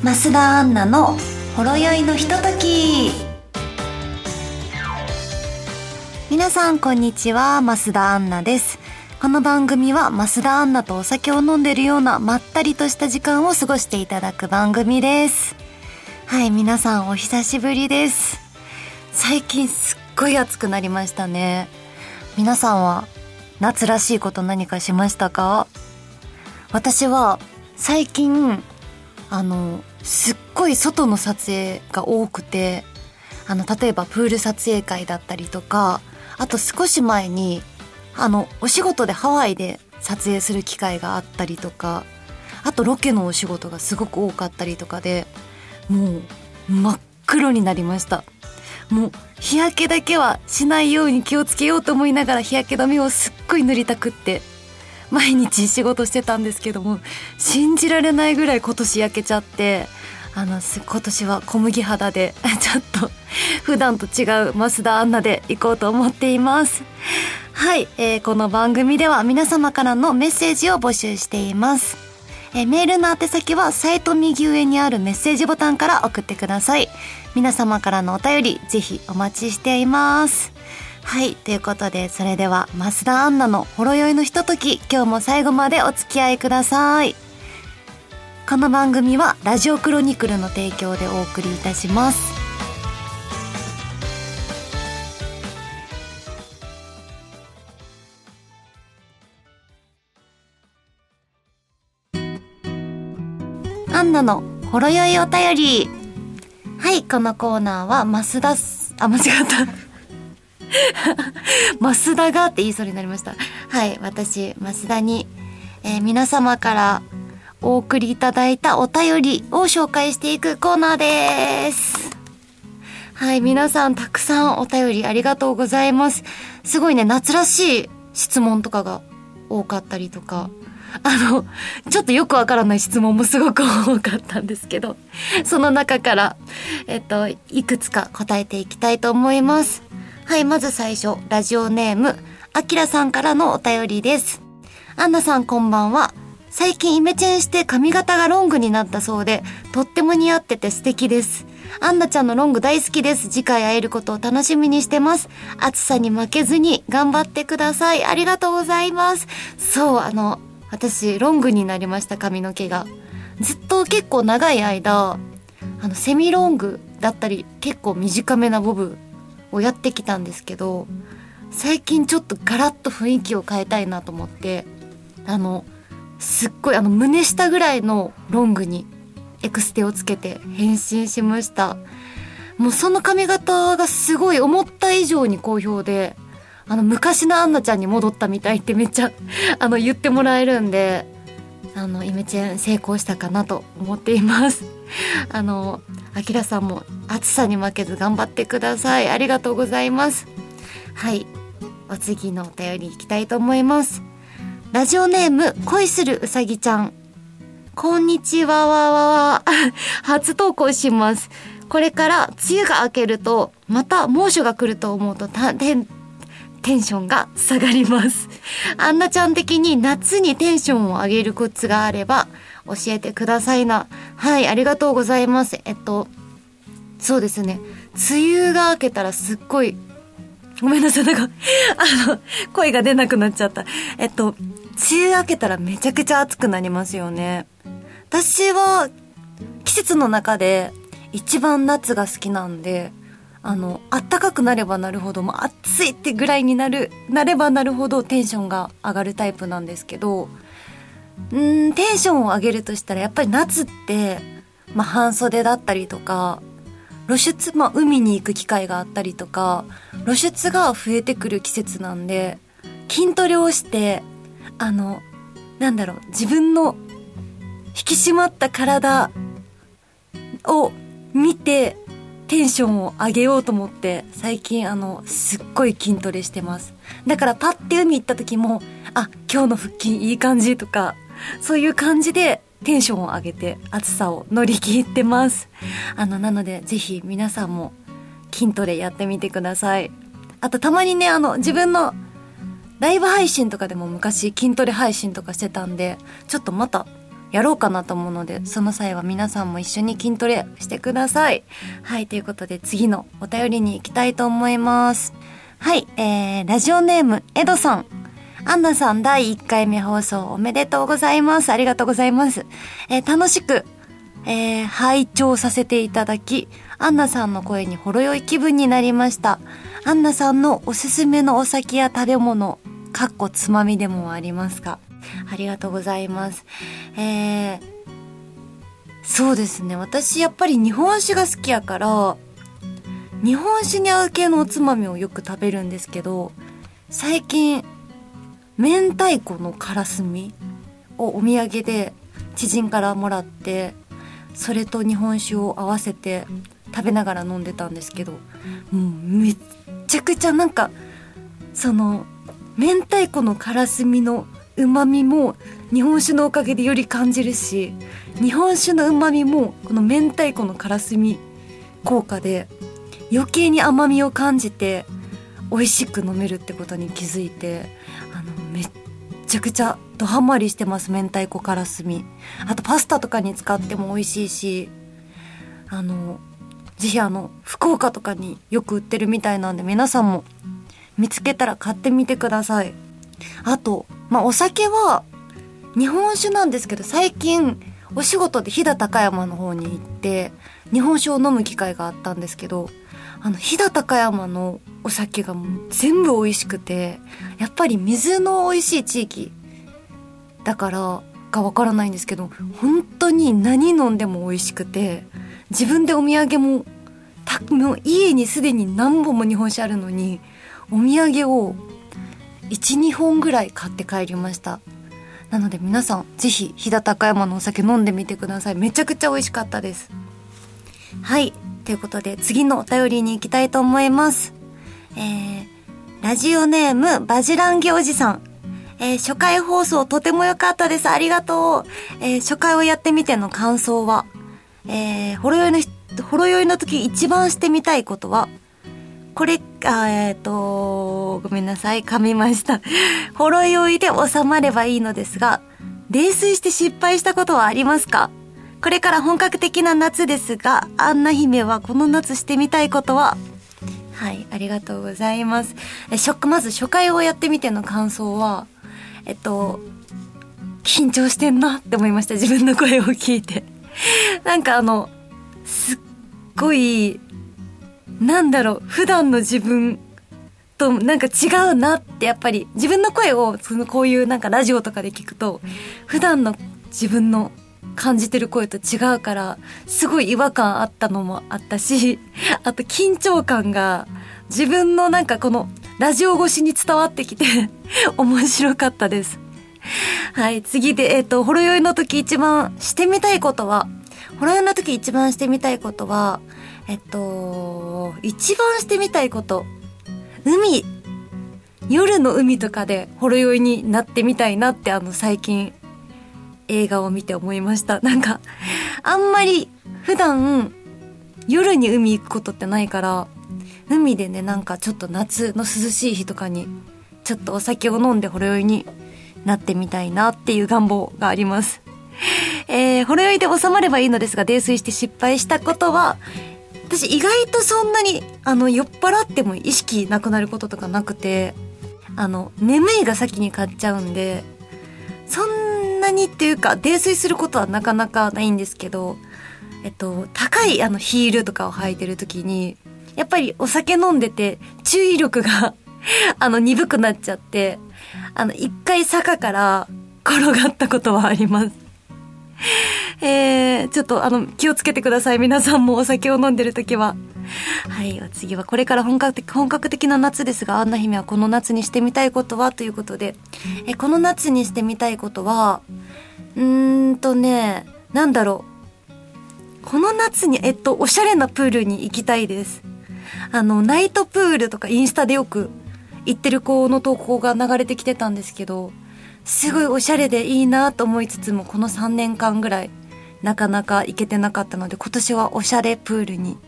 増田アンナのほろ酔いのひととき。皆さんこんにちは増田アンナです。この番組は増田アンナとお酒を飲んでるようなまったりとした時間を過ごしていただく番組です。はい皆さんお久しぶりです。最近すっごい暑くなりましたね。皆さんは夏らしいこと何かしましたか？私は最近あのすっごい外の撮影が多くてあの例えばプール撮影会だったりとかあと少し前にあのお仕事でハワイで撮影する機会があったりとかあとロケのお仕事がすごく多かったりとかでもう真っ黒になりました。もう日焼けだけはしないように気をつけようと思いながら日焼け止めをすっごい塗りたくって毎日仕事してたんですけども信じられないぐらい今年焼けちゃってあの今年は小麦肌で ちょっと普段と違う増田アンナで行こうと思っています。はい、えー、この番組では皆様からのメッセージを募集しています。えメールの宛先はサイト右上にあるメッセージボタンから送ってください。皆様からのお便りぜひお待ちしています。はいということでそれでは増田アンナのほろ酔いのひととき今日も最後までお付き合いください。この番組はラジオクロニクルの提供でお送りいたします。アンナのほろ酔いお便り。はいこのコーナーは増田すあ間違った。増田がって言いそうになりました。はい、私、増田に、えー、皆様からお送りいただいたお便りを紹介していくコーナーです。はい、皆さんたくさんお便りありがとうございます。すごいね、夏らしい質問とかが多かったりとか、あの、ちょっとよくわからない質問もすごく多かったんですけど、その中から、えっと、いくつか答えていきたいと思います。はい、まず最初、ラジオネーム、あきらさんからのお便りです。アンナさんこんばんは。最近イメチェンして髪型がロングになったそうで、とっても似合ってて素敵です。アンナちゃんのロング大好きです。次回会えることを楽しみにしてます。暑さに負けずに頑張ってください。ありがとうございます。そう、あの、私、ロングになりました、髪の毛が。ずっと結構長い間、あの、セミロングだったり、結構短めなボブをやってきたんですけど最近ちょっとガラッと雰囲気を変えたいなと思ってあのすっごいあの胸下ぐらいのロングにエクステをつけて変身しました。もうその髪型がすごい思った以上に好評であの昔のアンナちゃんに戻ったみたいってめっちゃ あの言ってもらえるんであのイメチェン成功したかなと思っています。あのあきらさんも暑さに負けず頑張ってください。ありがとうございます。はい。お次のお便りいきたいと思います。ラジオネーム恋するうさぎちゃんこんにちはわわわ 初投稿しますこれから梅雨が明けるとまた猛暑が来ると思うと大変テンションが下がりますあんなちゃん的に夏にテンションを上げるコツがあれば教えてくださいな。はい、ありがとうございます。えっと、そうですね。梅雨が明けたらすっごい、ごめんなさい、なんか あの、声が出なくなっちゃった。えっと、梅雨明けたらめちゃくちゃ暑くなりますよね。私は、季節の中で一番夏が好きなんで、あの、暖かくなればなるほど、もう暑いってぐらいになる、なればなるほどテンションが上がるタイプなんですけど、うんテンションを上げるとしたらやっぱり夏って、まあ、半袖だったりとか露出、まあ、海に行く機会があったりとか露出が増えてくる季節なんで筋トレをしてあのなんだろう自分の引き締まった体を見てテンションを上げようと思って最近あのすっごい筋トレしてますだからパッて海行った時もあ今日の腹筋いい感じとかそういう感じでテンションを上げて暑さを乗り切ってます。あの、なのでぜひ皆さんも筋トレやってみてください。あとたまにね、あの、自分のライブ配信とかでも昔筋トレ配信とかしてたんで、ちょっとまたやろうかなと思うので、その際は皆さんも一緒に筋トレしてください。はい、ということで次のお便りに行きたいと思います。はい、えー、ラジオネーム、エドさん。アンナさん第1回目放送おめでとうございます。ありがとうございます。えー、楽しく、えー、拝聴させていただき、アンナさんの声にほろ酔い気分になりました。アンナさんのおすすめのお酒や食べ物、かっこつまみでもありますか？ありがとうございます。えー、そうですね。私やっぱり日本酒が好きやから、日本酒に合う系のおつまみをよく食べるんですけど、最近、明太子のからすみをお土産で知人からもらって、それと日本酒を合わせて食べながら飲んでたんですけど、もうめっちゃくちゃなんか、その、明太子のからすみの旨味も日本酒のおかげでより感じるし日本酒の旨味もこの明太子のからすみ効果で余計に甘みを感じて美味しく飲めるってことに気づいてあのめっちゃくちゃドハマりしてます明太子からすみ。あとパスタとかに使っても美味しいしあのぜひあの福岡とかによく売ってるみたいなんで皆さんも見つけたら買ってみてください。あとまあお酒は日本酒なんですけど最近お仕事で飛騨高山の方に行って日本酒を飲む機会があったんですけどあの飛騨高山のお酒がもう全部美味しくてやっぱり水の美味しい地域だからかわからないんですけど本当に何飲んでも美味しくて自分でお土産もたもう家にすでに何本も日本酒あるのにお土産を12本ぐらい買って帰りました。なので皆さんぜひ飛騨高山のお酒飲んでみてください。めちゃくちゃ美味しかったです。はい。ということで次のお便りに行きたいと思います。えー、ラジオネームバジランギおじさん。えー、初回放送とても良かったです。ありがとう。えー、初回をやってみての感想は、えー、ほろ酔いの、ほろ酔いの時一番してみたいことは、これ、あえっ、ー、と、ごめんなさい、噛みました。ほろ酔いで収まればいいのですが、泥酔して失敗したことはありますか？これから本格的な夏ですが、アンナ姫はこの夏してみたいことは？はい、ありがとうございます。え、ショック、まず初回をやってみての感想は、えっと、緊張してんなって思いました。自分の声を聞いて。なんかあの、すっごいなんだろう、普段の自分となんか違うなってやっぱり自分の声をそのこういうなんかラジオとかで聞くと普段の自分の感じてる声と違うからすごい違和感あったのもあったし あと緊張感が自分のなんかこのラジオ越しに伝わってきて 面白かったです。はい、次で、えっ、ー、と、ほろ酔いの時一番してみたいことは、ほろ酔いの時一番してみたいことは、えっと、一番してみたいこと。海。夜の海とかでほろ酔いになってみたいなってあの最近映画を見て思いました。なんか、あんまり普段夜に海行くことってないから、海でね、なんかちょっと夏の涼しい日とかに、ちょっとお酒を飲んでほろ酔いになってみたいなっていう願望があります。えー、ほろ酔いで収まればいいのですが、泥酔して失敗したことは、私意外とそんなにあの酔っ払っても意識なくなることとかなくてあの眠いが先に買っちゃうんでそんなにっていうか泥酔することはなかなかないんですけどえっと高いあのヒールとかを履いてる時にやっぱりお酒飲んでて注意力が あの鈍くなっちゃってあの一回坂から 転がったことはありますえー、ちょっとあの、気をつけてください。皆さんもお酒を飲んでる時は。はい、お次はこれから本格的、本格的な夏ですが、アンナ姫はこの夏にしてみたいことはということで、え、この夏にしてみたいことは、うーんとね、なんだろう。この夏に、えっと、おしゃれなプールに行きたいです。あの、ナイトプールとかインスタでよく行ってる子の投稿が流れてきてたんですけど、すごいおしゃれでいいなと思いつつも、この3年間ぐらい、なかなか行けてなかったので今年はおしゃれプールに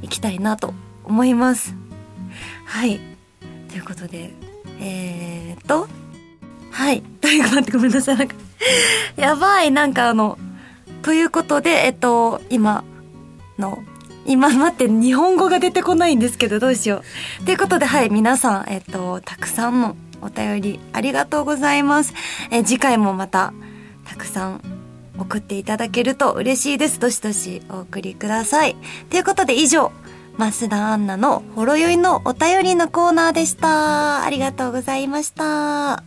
行きたいなと思います。はい。ということでえー、っとはい。という待ってごめんなさい。なんかやばい、なんかあの、ということで、えっと、今の、今待って、日本語が出てこないんですけど、どうしよう。ということで、はい、皆さん、えっと、たくさんのお便りありがとうございます。え次回もまた、たくさん送っていただけると嬉しいです。どしどしお送りください。ということで以上、増田アンナのほろ酔いのお便りのコーナーでした。ありがとうございました。は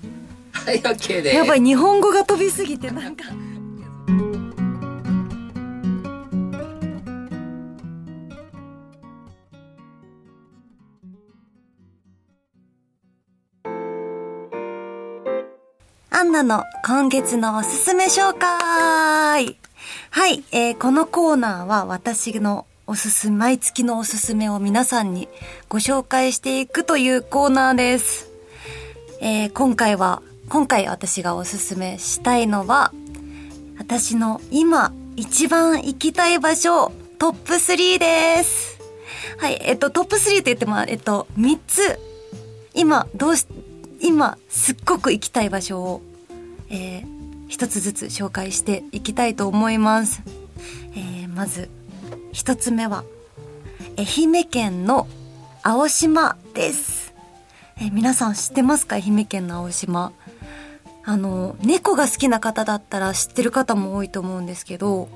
い、OK です。やばい、日本語が飛びすぎてなんかアンナの今月のおすすめ紹介はい、えー、このコーナーは私のおすすめ、毎月のおすすめを皆さんにご紹介していくというコーナーです。えー、今回は、今回私がおすすめしたいのは、私の今一番行きたい場所トップ3です。はい、えっと、トップ3って言っても、えっと、3つ、今、どうし、今すっごく行きたい場所を、えー、一つずつ紹介していきたいと思います。えー、まず一つ目は愛媛県の青島です。えー、皆さん知ってますか？愛媛県の青島。あの、猫が好きな方だったら知ってる方も多いと思うんですけど、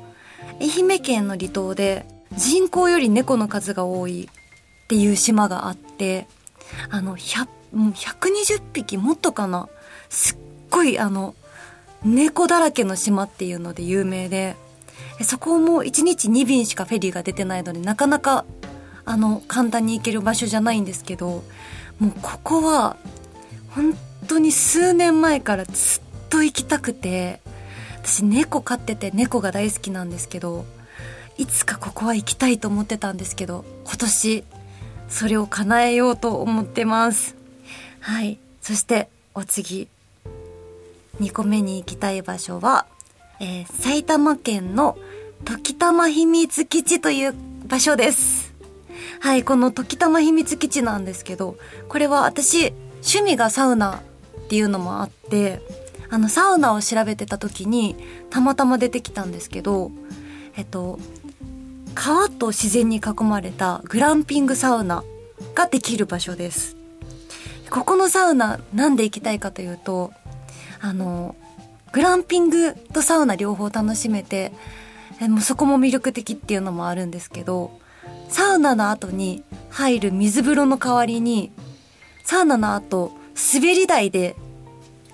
愛媛県の離島で人口より猫の数が多いっていう島があって、あの、100もう120匹もっとかな。すっごいあの猫だらけの島っていうので有名で。そこも1日2便しかフェリーが出てないのでなかなかあの簡単に行ける場所じゃないんですけどもうここは本当に数年前からずっと行きたくて私猫飼ってて猫が大好きなんですけどいつかここは行きたいと思ってたんですけど今年それを叶えようと思ってます。はい。そして、お次。2個目に行きたい場所は、えー、埼玉県の時たま秘密基地という場所です。はい、この時たま秘密基地なんですけど、これは私、趣味がサウナっていうのもあって、あの、サウナを調べてた時に、たまたま出てきたんですけど、えっと、川と自然に囲まれたグランピングサウナができる場所です。ここのサウナなんで行きたいかというとあのグランピングとサウナ両方楽しめてもうそこも魅力的っていうのもあるんですけどサウナの後に入る水風呂の代わりにサウナの後滑り台で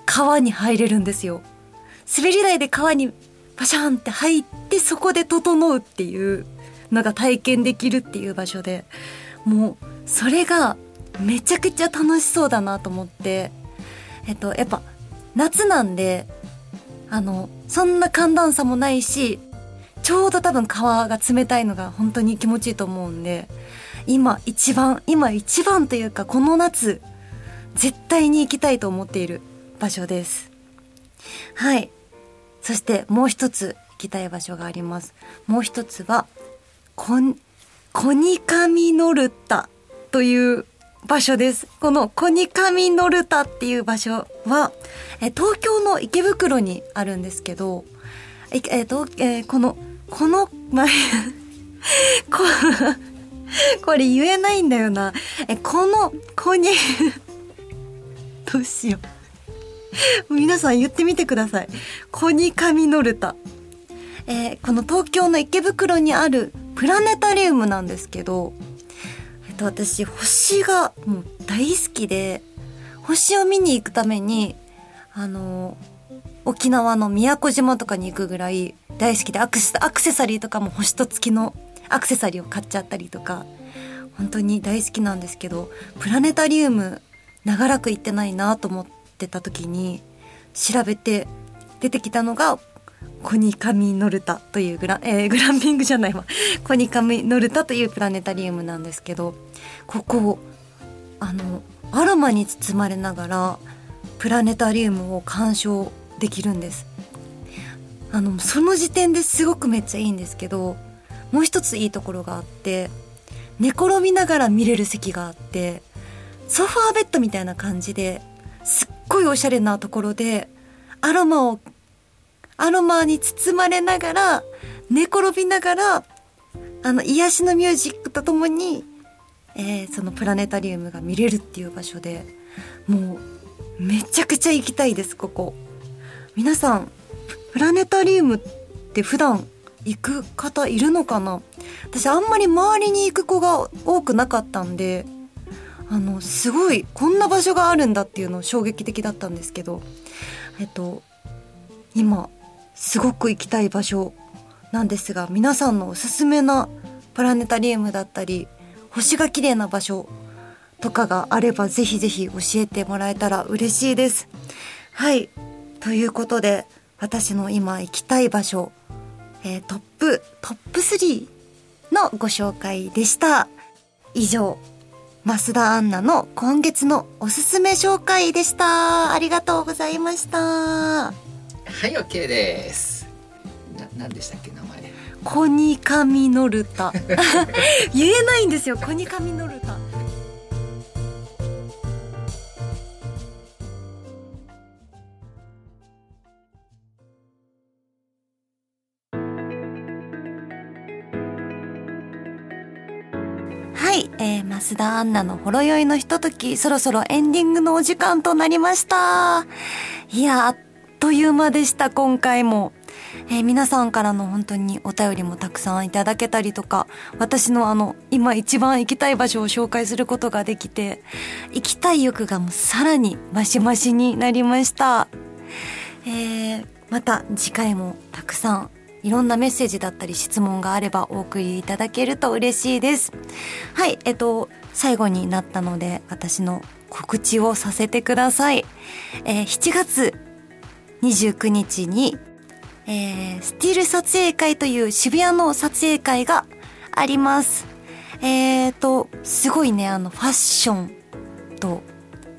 川に入れるんですよ。滑り台で川にパシャンって入ってそこで整うっていうのが体験できるっていう場所でもうそれがめちゃくちゃ楽しそうだなと思って。えっとやっぱ夏なんであのそんな寒暖差もないしちょうど多分川が冷たいのが本当に気持ちいいと思うんで今一番今一番というかこの夏絶対に行きたいと思っている場所です。はい。そしてもう一つ行きたい場所があります。もう一つはコニカミノルタという場所です。このコニカミノルタっていう場所は、え東京の池袋にあるんですけど、ええとえ、この、この、ま、こ、これ言えないんだよな。え、この、コニ、どうしよう。皆さん言ってみてください。コニカミノルタ。えー、この東京の池袋にあるプラネタリウムなんですけど、と私星がもう大好きで星を見に行くためにあの沖縄の宮古島とかに行くぐらい大好きでアクセアクセサリーとかも星と月のアクセサリーを買っちゃったりとか本当に大好きなんですけどプラネタリウム長らく行ってないなと思ってた時に調べて出てきたのがコニカミノルタというグラ,、えー、グランピングじゃないわ。コニカミノルタというプラネタリウムなんですけどここあのアロマに包まれながらプラネタリウムを鑑賞できるんです。あのその時点ですごくめっちゃいいんですけどもう一ついいところがあって寝転びながら見れる席があってソファーベッドみたいな感じですっごいおしゃれなところでアロマをアロマに包まれながら、寝転びながら、あの、癒しのミュージックとともに、えー、そのプラネタリウムが見れるっていう場所で、もう、めちゃくちゃ行きたいです、ここ。皆さん、プラネタリウムって普段行く方いるのかな？私あんまり周りに行く子が多くなかったんで、あの、すごい、こんな場所があるんだっていうの衝撃的だったんですけど、えっと、今、すごく行きたい場所なんですが、皆さんのおすすめなプラネタリウムだったり、星が綺麗な場所とかがあればぜひぜひ教えてもらえたら嬉しいです。はい。ということで、私の今行きたい場所、えー、トップ、トップ3のご紹介でした。以上、増田アンナの今月のおすすめ紹介でした。ありがとうございました。はい、OK です。な、何でしたっけ、名前。コニカミノルタ。言えないんですよ、コニカミノルタ。はい、えー、増田アンナのほろ酔いのひととき、そろそろエンディングのお時間となりました。いや、あっという間でした、今回も。えー、皆さんからの本当にお便りもたくさんいただけたりとか、私のあの、今一番行きたい場所を紹介することができて、行きたい欲がもうさらにマシマシになりました。えー、また次回もたくさんいろんなメッセージだったり質問があればお送りいただけると嬉しいです。はい、えっと、最後になったので私の告知をさせてください。えー、7月29日に、えー、スティール撮影会という渋谷の撮影会があります。えーと、すごいね、あの、ファッションと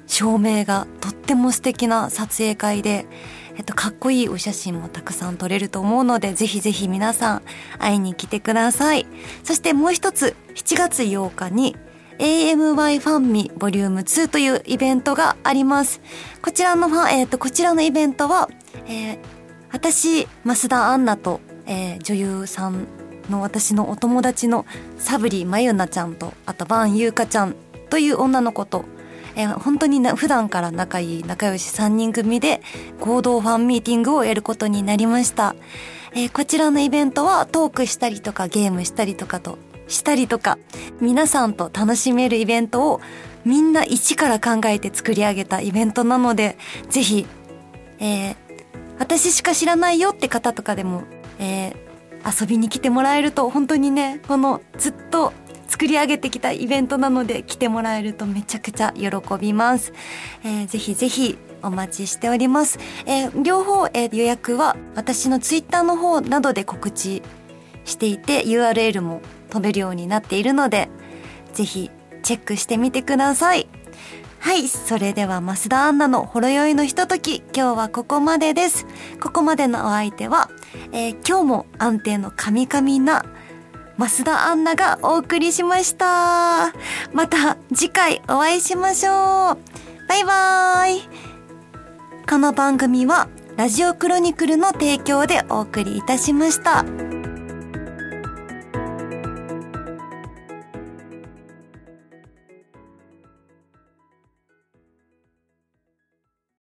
照明がとっても素敵な撮影会で、えっと、かっこいいお写真もたくさん撮れると思うので、ぜひぜひ皆さん会いに来てください。そしてもう一つ、7月8日に AMY ファンミボリューム2というイベントがあります。こちらのファン、えっ、と、こちらのイベントは、えー、私、増田アンナと、えー、女優さんの私のお友達のサブリまゆなちゃんと、あとバンゆうかちゃんという女の子と、えー、本当にな普段から仲いい仲良し3人組で合同ファンミーティングをやることになりました。えー、こちらのイベントはトークしたりとかゲームしたりとかとしたりとか皆さんと楽しめるイベントをみんな一から考えて作り上げたイベントなのでぜひ、えー、私しか知らないよって方とかでも、えー、遊びに来てもらえると本当にねこのずっと作り上げてきたイベントなので来てもらえるとめちゃくちゃ喜びます。えー、ぜひぜひお待ちしております。えー、両方、えー、予約は私のツイッターの方などで告知していて URL も飛べるようになっているのでぜひチェックしてみてください。はい。それでは、増田アンナのほろ酔いのひととき、今日はここまでです。ここまでのお相手は、えー、今日も安定のカミカミな増田アンナがお送りしました。また次回お会いしましょう。バイバーイ。この番組はラジオクロニクルの提供でお送りいたしました。